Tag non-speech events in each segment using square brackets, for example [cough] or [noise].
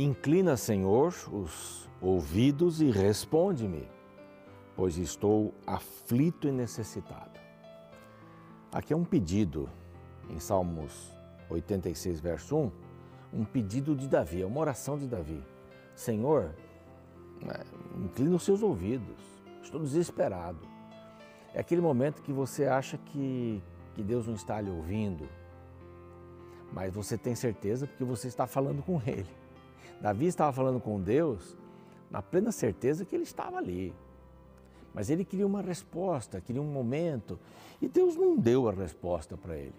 Inclina, Senhor, os ouvidos e responde-me, pois estou aflito e necessitado. Aqui é um pedido, em Salmos 86, verso 1, um pedido de Davi, é uma oração de Davi. Senhor, né, inclina os seus ouvidos, estou desesperado. É aquele momento que você acha que, que Deus não está lhe ouvindo, mas você tem certeza porque você está falando com Ele. Davi estava falando com Deus na plena certeza que ele estava ali. Mas ele queria uma resposta, queria um momento, e Deus não deu a resposta para ele.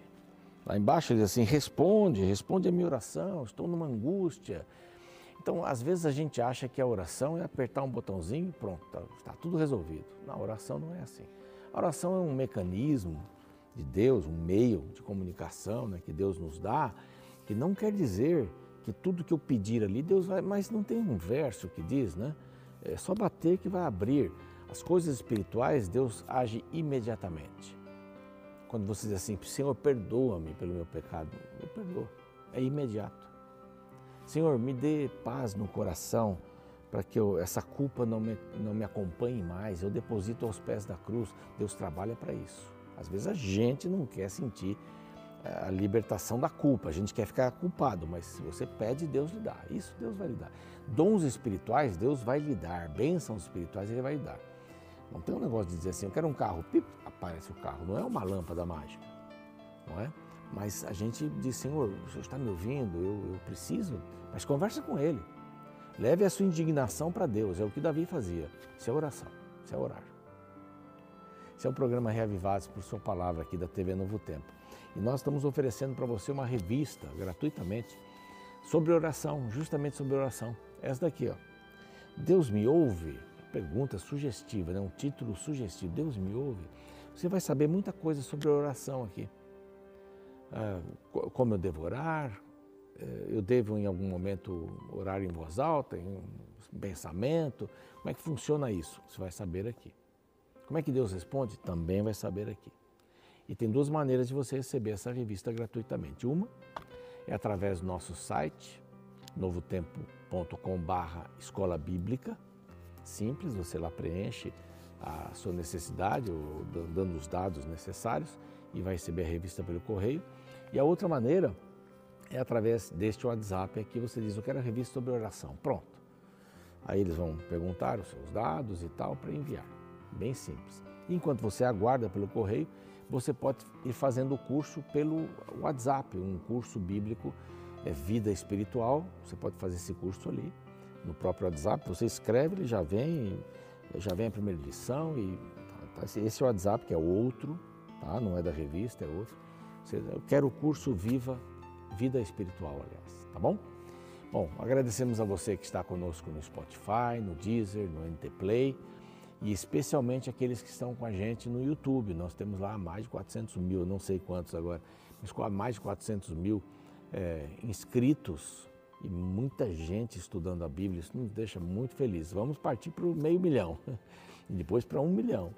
Lá embaixo ele diz assim: responde, responde a minha oração, estou numa angústia. Então, às vezes a gente acha que a oração é apertar um botãozinho e pronto, está, está tudo resolvido. Não, a oração não é assim. A oração é um mecanismo de Deus, um meio de comunicação né, que Deus nos dá, que não quer dizer que tudo que eu pedir ali, Deus vai. Mas não tem um verso que diz, né? É só bater que vai abrir. As coisas espirituais, Deus age imediatamente. Quando você diz assim, Senhor, perdoa-me pelo meu pecado, eu perdoo. É imediato. Senhor, me dê paz no coração para que eu, essa culpa não me, não me acompanhe mais. Eu deposito aos pés da cruz. Deus trabalha para isso. Às vezes a gente não quer sentir a libertação da culpa. A gente quer ficar culpado, mas se você pede, Deus lhe dá. Isso Deus vai lhe dar. Dons espirituais, Deus vai lhe dar. Bênçãos espirituais, Ele vai lhe dar. Não tem um negócio de dizer assim, eu quero um carro, pip, aparece o carro. Não é uma lâmpada mágica, não é? Mas a gente diz, Senhor, o Senhor está me ouvindo, eu, eu preciso, mas conversa com Ele. Leve a sua indignação para Deus, é o que Davi fazia. Isso é oração, isso é orar. Esse é o programa Reavivados por Sua Palavra aqui da TV Novo Tempo. E nós estamos oferecendo para você uma revista gratuitamente sobre oração, justamente sobre oração. Essa daqui, ó. Deus me ouve? Pergunta sugestiva, né? um título sugestivo. Deus me ouve? Você vai saber muita coisa sobre oração aqui. Ah, como eu devo orar, eh, eu devo em algum momento orar em voz alta, em pensamento. Como é que funciona isso? Você vai saber aqui. Como é que Deus responde? Também vai saber aqui. E tem duas maneiras de você receber essa revista gratuitamente. Uma é através do nosso site, novotempo.com/barra escola bíblica. Simples, você lá preenche a sua necessidade, dando os dados necessários e vai receber a revista pelo correio. E a outra maneira é através deste WhatsApp aqui, você diz, eu quero a revista sobre oração. Pronto. Aí eles vão perguntar os seus dados e tal para enviar. Bem simples. Enquanto você aguarda pelo correio, você pode ir fazendo o curso pelo WhatsApp, um curso bíblico, é Vida Espiritual. Você pode fazer esse curso ali no próprio WhatsApp. Você escreve, ele já vem, já vem a primeira lição e tá, tá esse WhatsApp que é outro, tá? Não é da revista, é outro. Eu quero o curso Viva Vida Espiritual, aliás, tá bom? Bom, agradecemos a você que está conosco no Spotify, no Deezer, no NT Play e especialmente aqueles que estão com a gente no YouTube. Nós temos lá mais de 400 mil, não sei quantos agora, mas mais de 400 mil é, inscritos e muita gente estudando a Bíblia. Isso nos deixa muito felizes. Vamos partir para o meio milhão [laughs] e depois para um milhão,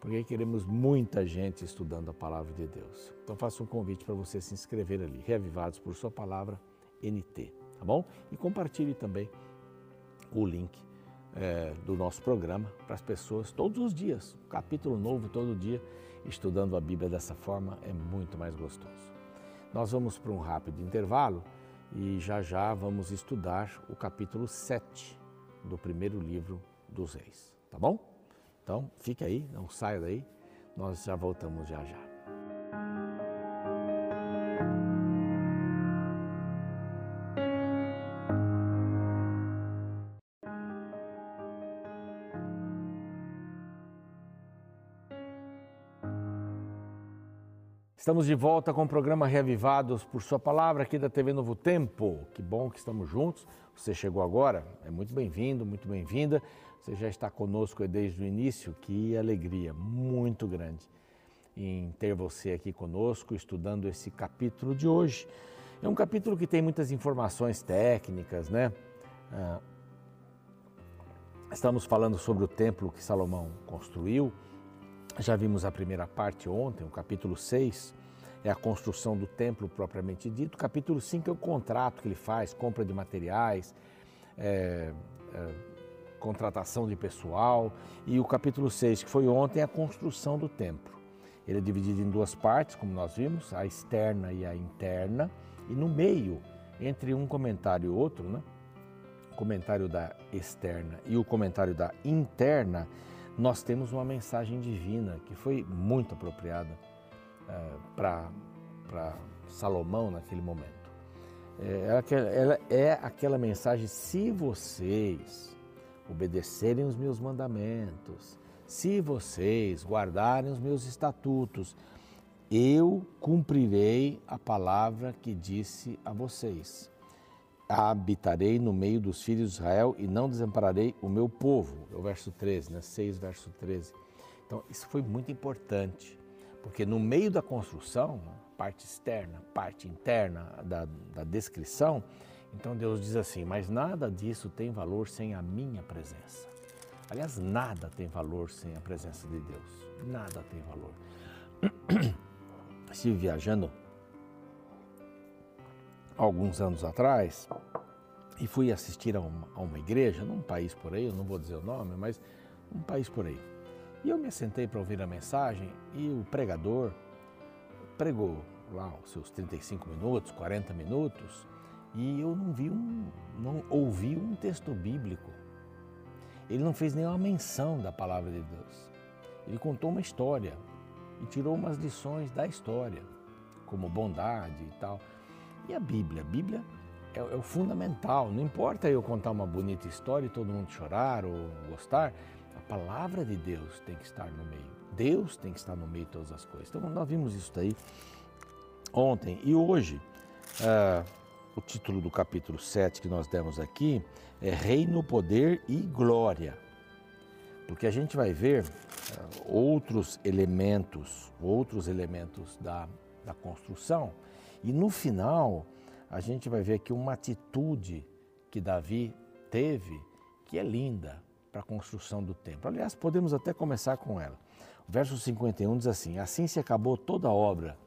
porque queremos muita gente estudando a palavra de Deus. Então faço um convite para você se inscrever ali, Reavivados por Sua Palavra NT, tá bom? E compartilhe também o link é, do nosso programa para as pessoas todos os dias. Um capítulo novo todo dia, estudando a Bíblia dessa forma é muito mais gostoso. Nós vamos para um rápido intervalo e já já vamos estudar o capítulo 7 do primeiro livro dos Reis, tá bom? Então fique aí, não saia daí, nós já voltamos já já. Estamos de volta com o programa Reavivados por Sua Palavra aqui da TV Novo Tempo. Que bom que estamos juntos. Você chegou agora, é muito bem-vindo, muito bem-vinda. Você já está conosco desde o início. Que alegria muito grande em ter você aqui conosco, estudando esse capítulo de hoje. É um capítulo que tem muitas informações técnicas, né? Ah, estamos falando sobre o templo que Salomão construiu. Já vimos a primeira parte ontem, o capítulo 6, é a construção do templo propriamente dito. O capítulo 5 é o contrato que ele faz, compra de materiais. é, é, contratação de pessoal. E o capítulo 6, que foi ontem, é a construção do templo. Ele é dividido em duas partes, como nós vimos, a externa e a interna. E no meio, entre um comentário e outro, né? o comentário da externa e o comentário da interna, nós temos uma mensagem divina que foi muito apropriada uh, para Salomão naquele momento. É, ela é aquela mensagem: se vocês obedecerem os meus mandamentos, se vocês guardarem os meus estatutos, eu cumprirei a palavra que disse a vocês. Habitarei no meio dos filhos de Israel e não desampararei o meu povo. É o verso 13, né? 6, verso 13. Então, isso foi muito importante, porque no meio da construção, parte externa, parte interna da, da descrição, então Deus diz assim: Mas nada disso tem valor sem a minha presença. Aliás, nada tem valor sem a presença de Deus. Nada tem valor. [clears throat] Estive viajando alguns anos atrás e fui assistir a uma, a uma, igreja num país por aí, eu não vou dizer o nome, mas um país por aí. E eu me sentei para ouvir a mensagem e o pregador pregou lá os seus 35 minutos, 40 minutos, e eu não vi um, não ouvi um texto bíblico. Ele não fez nenhuma menção da palavra de Deus. Ele contou uma história e tirou umas lições da história, como bondade e tal. E a Bíblia? A Bíblia é, é o fundamental. Não importa eu contar uma bonita história e todo mundo chorar ou gostar, a palavra de Deus tem que estar no meio. Deus tem que estar no meio de todas as coisas. Então, nós vimos isso daí ontem e hoje. Uh, o título do capítulo 7 que nós demos aqui é Reino, Poder e Glória. Porque a gente vai ver uh, outros elementos, outros elementos da, da construção, e no final a gente vai ver aqui uma atitude que Davi teve que é linda para a construção do templo. Aliás, podemos até começar com ela. O verso 51 diz assim: Assim se acabou toda a obra.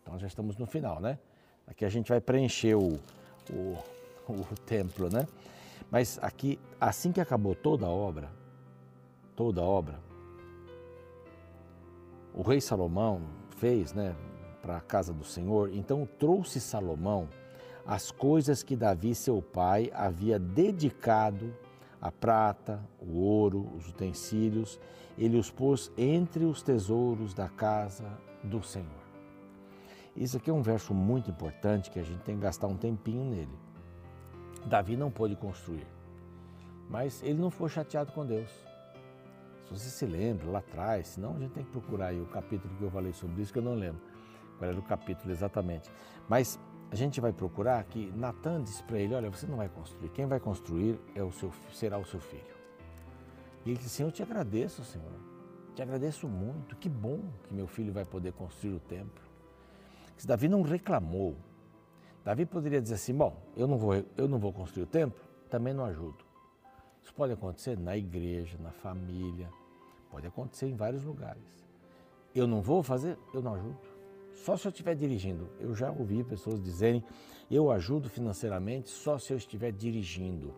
Então já estamos no final, né? Aqui a gente vai preencher o, o, o templo, né? Mas aqui, assim que acabou toda a obra, toda a obra, o rei Salomão fez, né, para a casa do Senhor, então trouxe Salomão as coisas que Davi, seu pai, havia dedicado a prata, o ouro, os utensílios, ele os pôs entre os tesouros da casa do Senhor. Isso aqui é um verso muito importante que a gente tem que gastar um tempinho nele. Davi não pôde construir, mas ele não foi chateado com Deus. Se você se lembra lá atrás, senão a gente tem que procurar aí o capítulo que eu falei sobre isso, que eu não lembro qual era o capítulo exatamente. Mas a gente vai procurar que Natan disse para ele: Olha, você não vai construir, quem vai construir é o seu, será o seu filho. E ele disse: Senhor, eu te agradeço, Senhor, te agradeço muito, que bom que meu filho vai poder construir o templo. Se Davi não reclamou, Davi poderia dizer assim: bom, eu não vou, eu não vou construir o templo, também não ajudo. Isso pode acontecer na igreja, na família, pode acontecer em vários lugares. Eu não vou fazer, eu não ajudo. Só se eu estiver dirigindo. Eu já ouvi pessoas dizerem: eu ajudo financeiramente só se eu estiver dirigindo.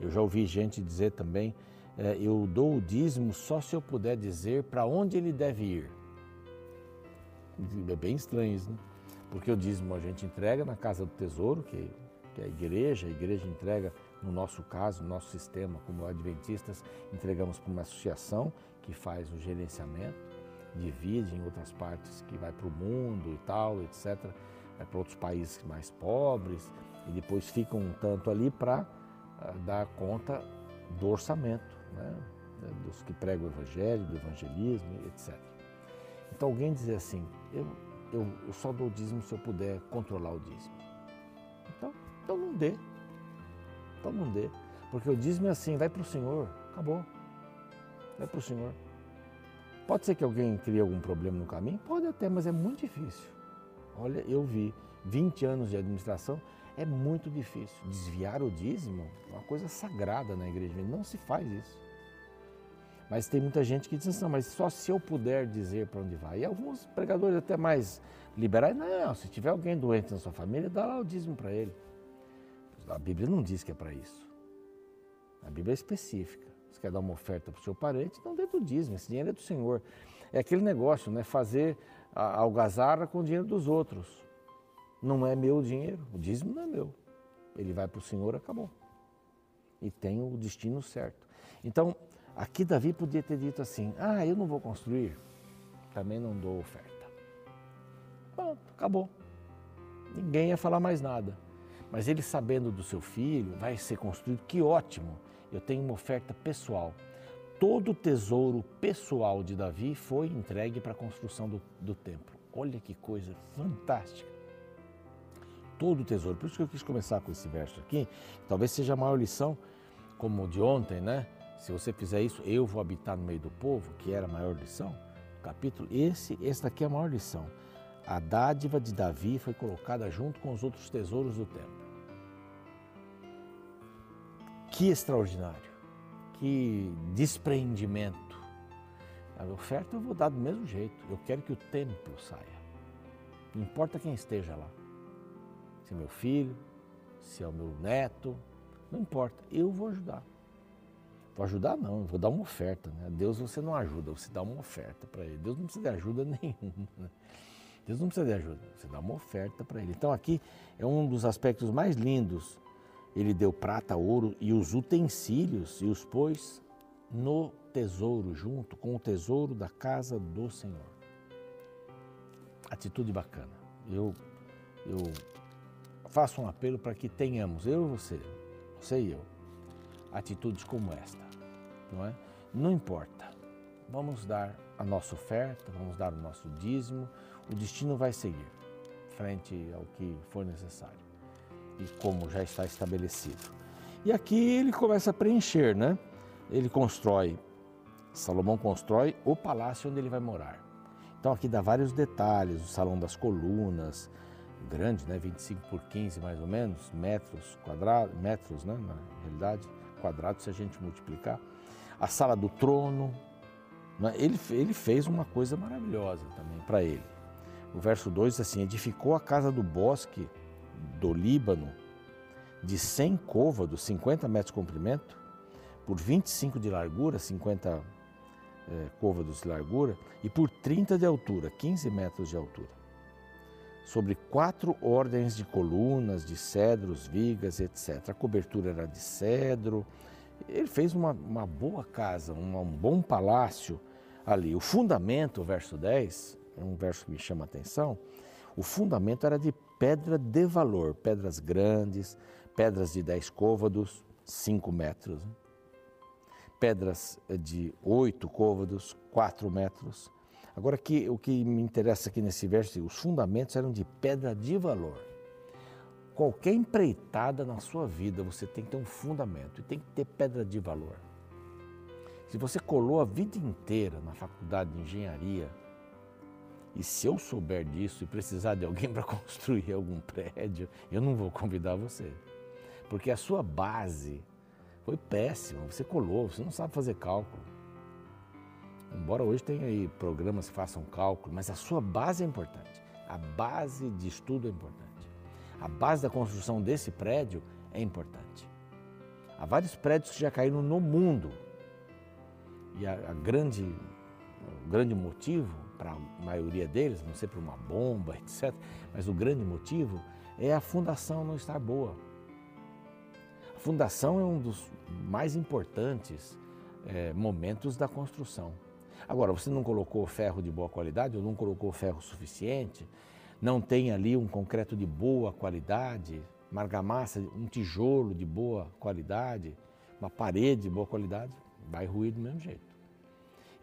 Eu já ouvi gente dizer também: é, eu dou o dízimo só se eu puder dizer para onde ele deve ir. É bem estranho isso, né? Porque o dízimo a gente entrega na casa do tesouro, que, que é a igreja, a igreja entrega, no nosso caso, no nosso sistema, como adventistas, entregamos para uma associação que faz o gerenciamento, divide em outras partes que vai para o mundo e tal, etc. Vai para outros países mais pobres e depois fica um tanto ali para uh, dar conta do orçamento, né? dos que pregam o evangelho, do evangelismo, etc. Então alguém dizer assim, eu, eu, eu só dou o dízimo se eu puder controlar o dízimo. Então, então não dê. Então não dê. Porque o dízimo é assim, vai para o Senhor, acabou. Vai para o Senhor. Pode ser que alguém crie algum problema no caminho? Pode até, mas é muito difícil. Olha, eu vi 20 anos de administração, é muito difícil. Desviar o dízimo é uma coisa sagrada na igreja, não se faz isso. Mas tem muita gente que diz assim, não, mas só se eu puder dizer para onde vai. E alguns pregadores até mais liberais, não, se tiver alguém doente na sua família, dá lá o dízimo para ele. a Bíblia não diz que é para isso. A Bíblia é específica. Você quer dar uma oferta para o seu parente, não dê do dízimo, esse dinheiro é do Senhor. É aquele negócio, né? Fazer a algazarra com o dinheiro dos outros. Não é meu dinheiro, o dízimo não é meu. Ele vai para o Senhor, acabou. E tem o destino certo. Então, aqui Davi podia ter dito assim: ah, eu não vou construir, também não dou oferta. Pronto, acabou. Ninguém ia falar mais nada. Mas ele sabendo do seu filho, vai ser construído, que ótimo. Eu tenho uma oferta pessoal. Todo o tesouro pessoal de Davi foi entregue para a construção do, do templo. Olha que coisa fantástica. Todo o tesouro. Por isso que eu quis começar com esse verso aqui. Talvez seja a maior lição, como de ontem, né? Se você fizer isso, eu vou habitar no meio do povo, que era a maior lição. Capítulo, esse, esse daqui é a maior lição. A dádiva de Davi foi colocada junto com os outros tesouros do templo. Que extraordinário, que despreendimento. A oferta eu vou dar do mesmo jeito. Eu quero que o templo saia. Não importa quem esteja lá. Se é meu filho, se é o meu neto, não importa. Eu vou ajudar. Vou ajudar não, vou dar uma oferta. Né? Deus você não ajuda, você dá uma oferta para ele. Deus não precisa de ajuda [laughs] nenhuma. Né? Deus não precisa de ajuda, você dá uma oferta para ele. Então aqui é um dos aspectos mais lindos. Ele deu prata, ouro e os utensílios e os pôs no tesouro, junto com o tesouro da casa do Senhor. Atitude bacana. Eu, eu faço um apelo para que tenhamos, eu e você, você e eu, atitudes como esta, não é? Não importa, vamos dar a nossa oferta, vamos dar o nosso dízimo, o destino vai seguir frente ao que for necessário e como já está estabelecido. E aqui ele começa a preencher, né? Ele constrói, Salomão constrói o palácio onde ele vai morar. Então aqui dá vários detalhes, o salão das colunas, grande, né? 25 por 15 mais ou menos, metros quadrados, metros, né? Na realidade, quadrados se a gente multiplicar. A sala do trono, né? ele, ele fez uma coisa maravilhosa também para ele. O verso 2 diz assim: Edificou a casa do bosque do Líbano de 100 côvados, 50 metros de comprimento, por 25 de largura, 50 é, côvados de largura, e por 30 de altura, 15 metros de altura. Sobre quatro ordens de colunas, de cedros, vigas, etc. A cobertura era de cedro. Ele fez uma, uma boa casa, um, um bom palácio ali. O fundamento, verso 10, é um verso que me chama a atenção, o fundamento era de pedra de valor, pedras grandes, pedras de 10 côvados, 5 metros, né? pedras de 8 côvados, 4 metros. Agora, aqui, o que me interessa aqui nesse verso, os fundamentos eram de pedra de valor. Qualquer empreitada na sua vida, você tem que ter um fundamento e tem que ter pedra de valor. Se você colou a vida inteira na faculdade de engenharia, e se eu souber disso e precisar de alguém [laughs] para construir algum prédio, eu não vou convidar você. Porque a sua base foi péssima, você colou, você não sabe fazer cálculo. Embora hoje tenha aí programas que façam cálculo, mas a sua base é importante. A base de estudo é importante. A base da construção desse prédio é importante. Há vários prédios que já caíram no mundo. E a, a grande, o grande motivo para a maioria deles, não sei por uma bomba, etc. Mas o grande motivo é a fundação não estar boa. A fundação é um dos mais importantes é, momentos da construção. Agora, você não colocou ferro de boa qualidade ou não colocou ferro suficiente, não tem ali um concreto de boa qualidade, margamassa, um tijolo de boa qualidade, uma parede de boa qualidade, vai ruir do mesmo jeito.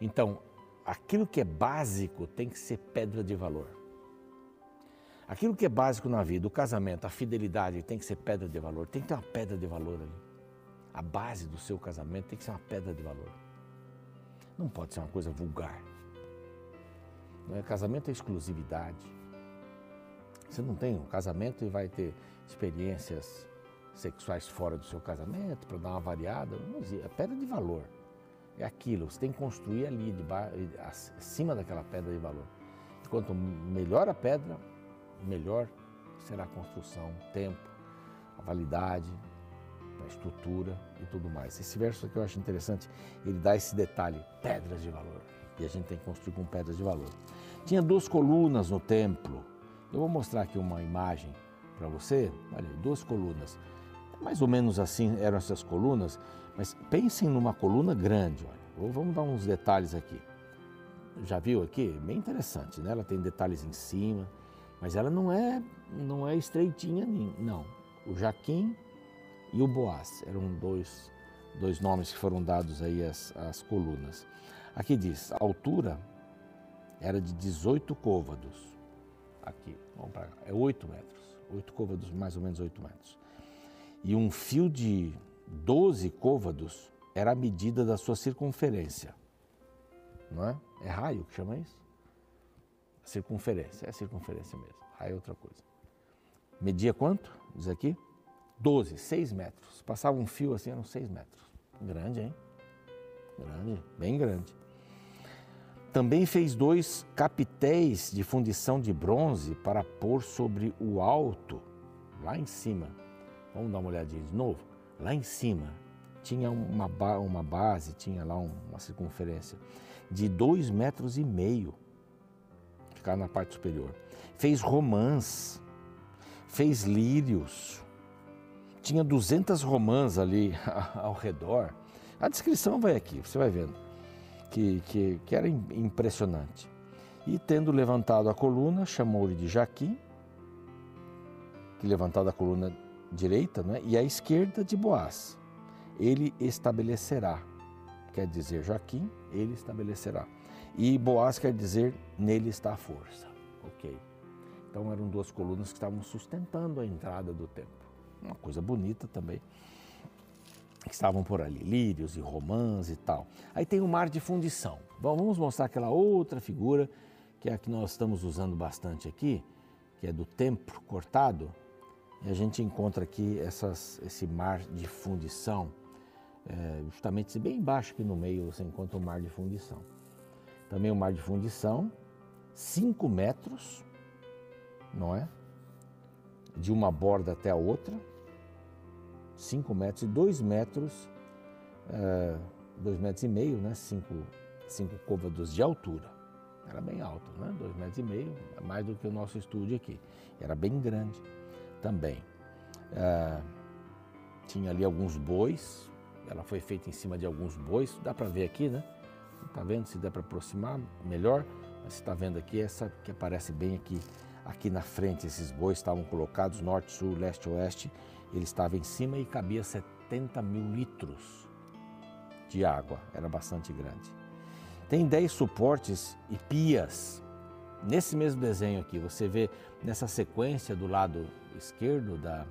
Então, aquilo que é básico tem que ser pedra de valor. Aquilo que é básico na vida, o casamento, a fidelidade tem que ser pedra de valor, tem que ter uma pedra de valor ali. A base do seu casamento tem que ser uma pedra de valor. Não pode ser uma coisa vulgar. Não é? Casamento é exclusividade. Você não tem um casamento e vai ter experiências sexuais fora do seu casamento para dar uma variada. Não, é pedra de valor. É aquilo, você tem que construir ali, debaixo, acima daquela pedra de valor. Quanto melhor a pedra, melhor será a construção, tempo, a validade, a estrutura e tudo mais. Esse verso aqui eu acho interessante, ele dá esse detalhe, pedras de valor. E a gente tem que construir com pedras de valor. Tinha duas colunas no templo. Eu vou mostrar aqui uma imagem para você. Olha, duas colunas. Mais ou menos assim eram essas colunas, mas pensem numa coluna grande. Olha. Vamos dar uns detalhes aqui. Já viu aqui? Bem interessante, né? Ela tem detalhes em cima, mas ela não é, não é estreitinha, não. O Jaquim e o Boaz eram dois, dois nomes que foram dados aí às, às colunas. Aqui diz, a altura era de 18 côvados. Aqui, vamos para cá, é 8 metros. 8 côvados, mais ou menos 8 metros. E um fio de 12 côvados era a medida da sua circunferência. Não é? É raio que chama isso? Circunferência, é circunferência mesmo. Raio é outra coisa. Media quanto? Diz aqui? 12, 6 metros. Passava um fio assim, eram 6 metros. Grande, hein? Grande, bem grande. Também fez dois capitéis de fundição de bronze para pôr sobre o alto, lá em cima. Vamos dar uma olhadinha de novo? Lá em cima tinha uma, uma base, tinha lá uma circunferência de dois metros e meio, ficava na parte superior. Fez romãs, fez lírios, tinha 200 romãs ali [laughs] ao redor. A descrição vai aqui, você vai vendo que, que, que era impressionante. E tendo levantado a coluna, chamou-lhe de Jaquim, que levantado a coluna direita, né, e a esquerda de Boaz. Ele estabelecerá, quer dizer Jaquim, ele estabelecerá. E Boaz quer dizer nele está a força. Ok. Então eram duas colunas que estavam sustentando a entrada do templo. Uma coisa bonita também que estavam por ali, lírios e romãs e tal. Aí tem o mar de fundição. Bom, vamos mostrar aquela outra figura, que é a que nós estamos usando bastante aqui, que é do templo cortado. E a gente encontra aqui essas, esse mar de fundição, é, justamente bem embaixo aqui no meio você encontra o mar de fundição. Também o mar de fundição, 5 metros, não é? De uma borda até a outra, 5 metros e 2 metros, 2 uh, metros e meio, né? 5 cinco, côvados de altura. Era bem alto, né? 2 metros e meio, mais do que o nosso estúdio aqui. Era bem grande também. Uh, tinha ali alguns bois, ela foi feita em cima de alguns bois, dá para ver aqui, né? Tá vendo? Se dá para aproximar, melhor. Mas você está vendo aqui, essa que aparece bem aqui, aqui na frente, esses bois estavam colocados norte, sul, leste, oeste ele estava em cima e cabia 70 mil litros de água, era bastante grande. Tem 10 suportes e pias. Nesse mesmo desenho aqui, você vê nessa sequência do lado esquerdo da,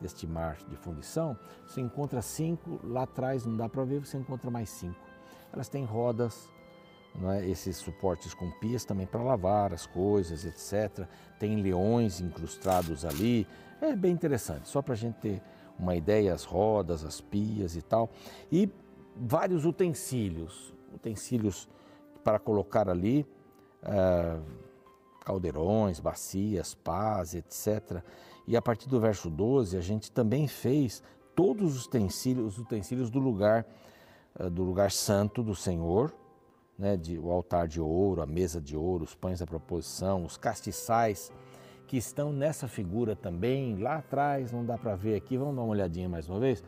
deste mar de fundição, você encontra cinco, lá atrás não dá para ver, você encontra mais cinco. Elas têm rodas, é? esses suportes com pias também para lavar as coisas, etc. Tem leões incrustados ali, é bem interessante, só para a gente ter uma ideia, as rodas, as pias e tal. E vários utensílios, utensílios para colocar ali, uh, caldeirões, bacias, pás, etc. E a partir do verso 12, a gente também fez todos os utensílios, os utensílios do lugar, uh, do lugar santo do Senhor, né, de, o altar de ouro, a mesa de ouro, os pães da proposição, os castiçais, que estão nessa figura também, lá atrás, não dá para ver aqui, vamos dar uma olhadinha mais uma vez.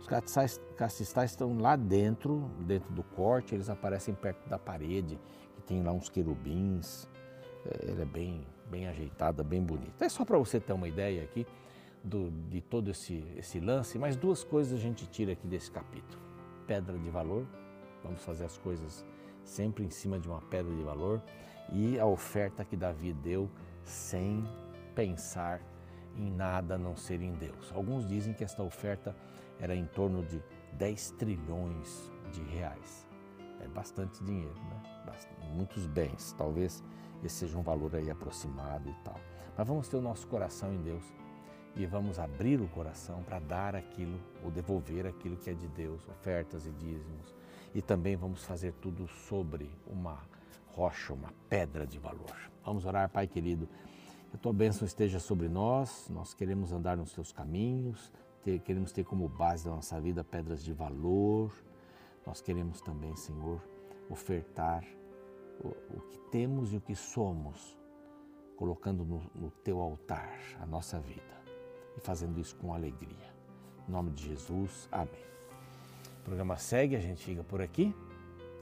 Os castiçais, castiçais estão lá dentro, dentro do corte, eles aparecem perto da parede, que tem lá uns querubins, é, ele é bem, bem ajeitada, bem bonita. É só para você ter uma ideia aqui do, de todo esse, esse lance, mas duas coisas a gente tira aqui desse capítulo. Pedra de valor, vamos fazer as coisas sempre em cima de uma pedra de valor, e a oferta que Davi deu sem pensar em nada a não ser em Deus. Alguns dizem que esta oferta era em torno de 10 trilhões de reais. É bastante dinheiro, né? Muitos bens. Talvez esse seja um valor aí aproximado e tal. Mas vamos ter o nosso coração em Deus e vamos abrir o coração para dar aquilo ou devolver aquilo que é de Deus, ofertas e dízimos. E também vamos fazer tudo sobre uma rocha, uma pedra de valor. Vamos orar, Pai querido Que a tua bênção esteja sobre nós, nós queremos andar nos teus caminhos, ter, queremos ter como base da nossa vida pedras de valor, nós queremos também, Senhor, ofertar o, o que temos e o que somos, colocando no, no teu altar a nossa vida e fazendo isso com alegria. Em nome de Jesus, amém. O programa segue, a gente fica por aqui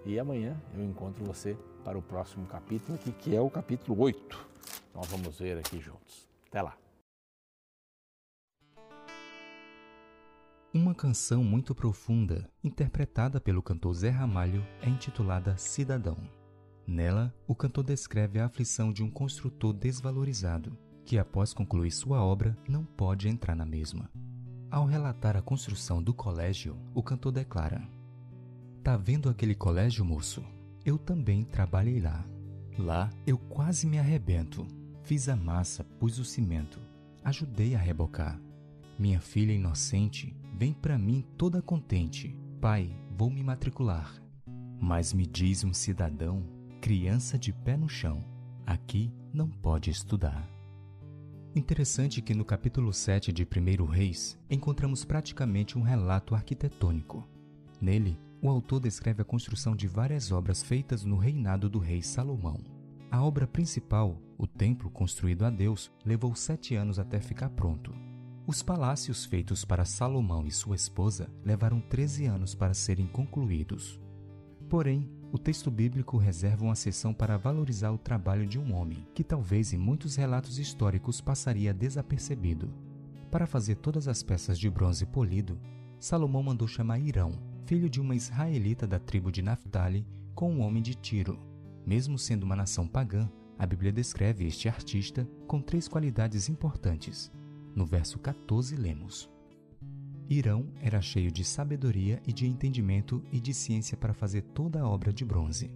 e amanhã eu encontro você para o próximo capítulo aqui, que é o capítulo 8. Nós vamos ver aqui juntos. Até lá. Uma canção muito profunda, interpretada pelo cantor Zé Ramalho, é intitulada Cidadão. Nela, o cantor descreve a aflição de um construtor desvalorizado, que após concluir sua obra não pode entrar na mesma. Ao relatar a construção do colégio, o cantor declara: Tá vendo aquele colégio, moço? Eu também trabalhei lá. Lá eu quase me arrebento. Fiz a massa, pus o cimento, ajudei a rebocar. Minha filha inocente vem para mim toda contente. Pai, vou me matricular. Mas me diz um cidadão, criança de pé no chão, aqui não pode estudar. Interessante que no capítulo 7 de 1 Reis encontramos praticamente um relato arquitetônico. Nele, o autor descreve a construção de várias obras feitas no reinado do rei Salomão. A obra principal, o templo construído a Deus, levou sete anos até ficar pronto. Os palácios feitos para Salomão e sua esposa levaram 13 anos para serem concluídos. Porém, o texto bíblico reserva uma seção para valorizar o trabalho de um homem, que talvez em muitos relatos históricos passaria desapercebido. Para fazer todas as peças de bronze polido, Salomão mandou chamar Irão, filho de uma israelita da tribo de Naphtali com um homem de Tiro. Mesmo sendo uma nação pagã, a Bíblia descreve este artista com três qualidades importantes. No verso 14 lemos: Irão era cheio de sabedoria e de entendimento e de ciência para fazer toda a obra de bronze.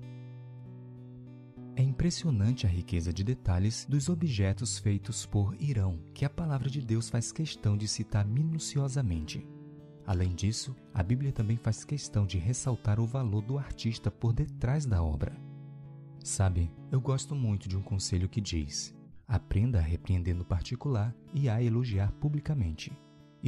É impressionante a riqueza de detalhes dos objetos feitos por Irão, que a palavra de Deus faz questão de citar minuciosamente. Além disso, a Bíblia também faz questão de ressaltar o valor do artista por detrás da obra. Sabe, eu gosto muito de um conselho que diz: aprenda a repreender no particular e a elogiar publicamente.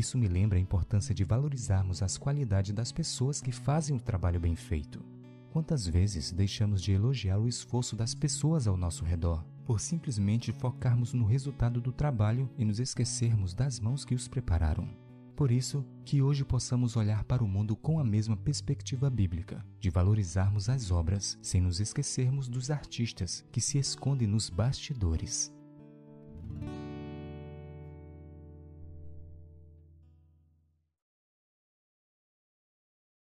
Isso me lembra a importância de valorizarmos as qualidades das pessoas que fazem o trabalho bem feito. Quantas vezes deixamos de elogiar o esforço das pessoas ao nosso redor, por simplesmente focarmos no resultado do trabalho e nos esquecermos das mãos que os prepararam? Por isso, que hoje possamos olhar para o mundo com a mesma perspectiva bíblica, de valorizarmos as obras sem nos esquecermos dos artistas que se escondem nos bastidores.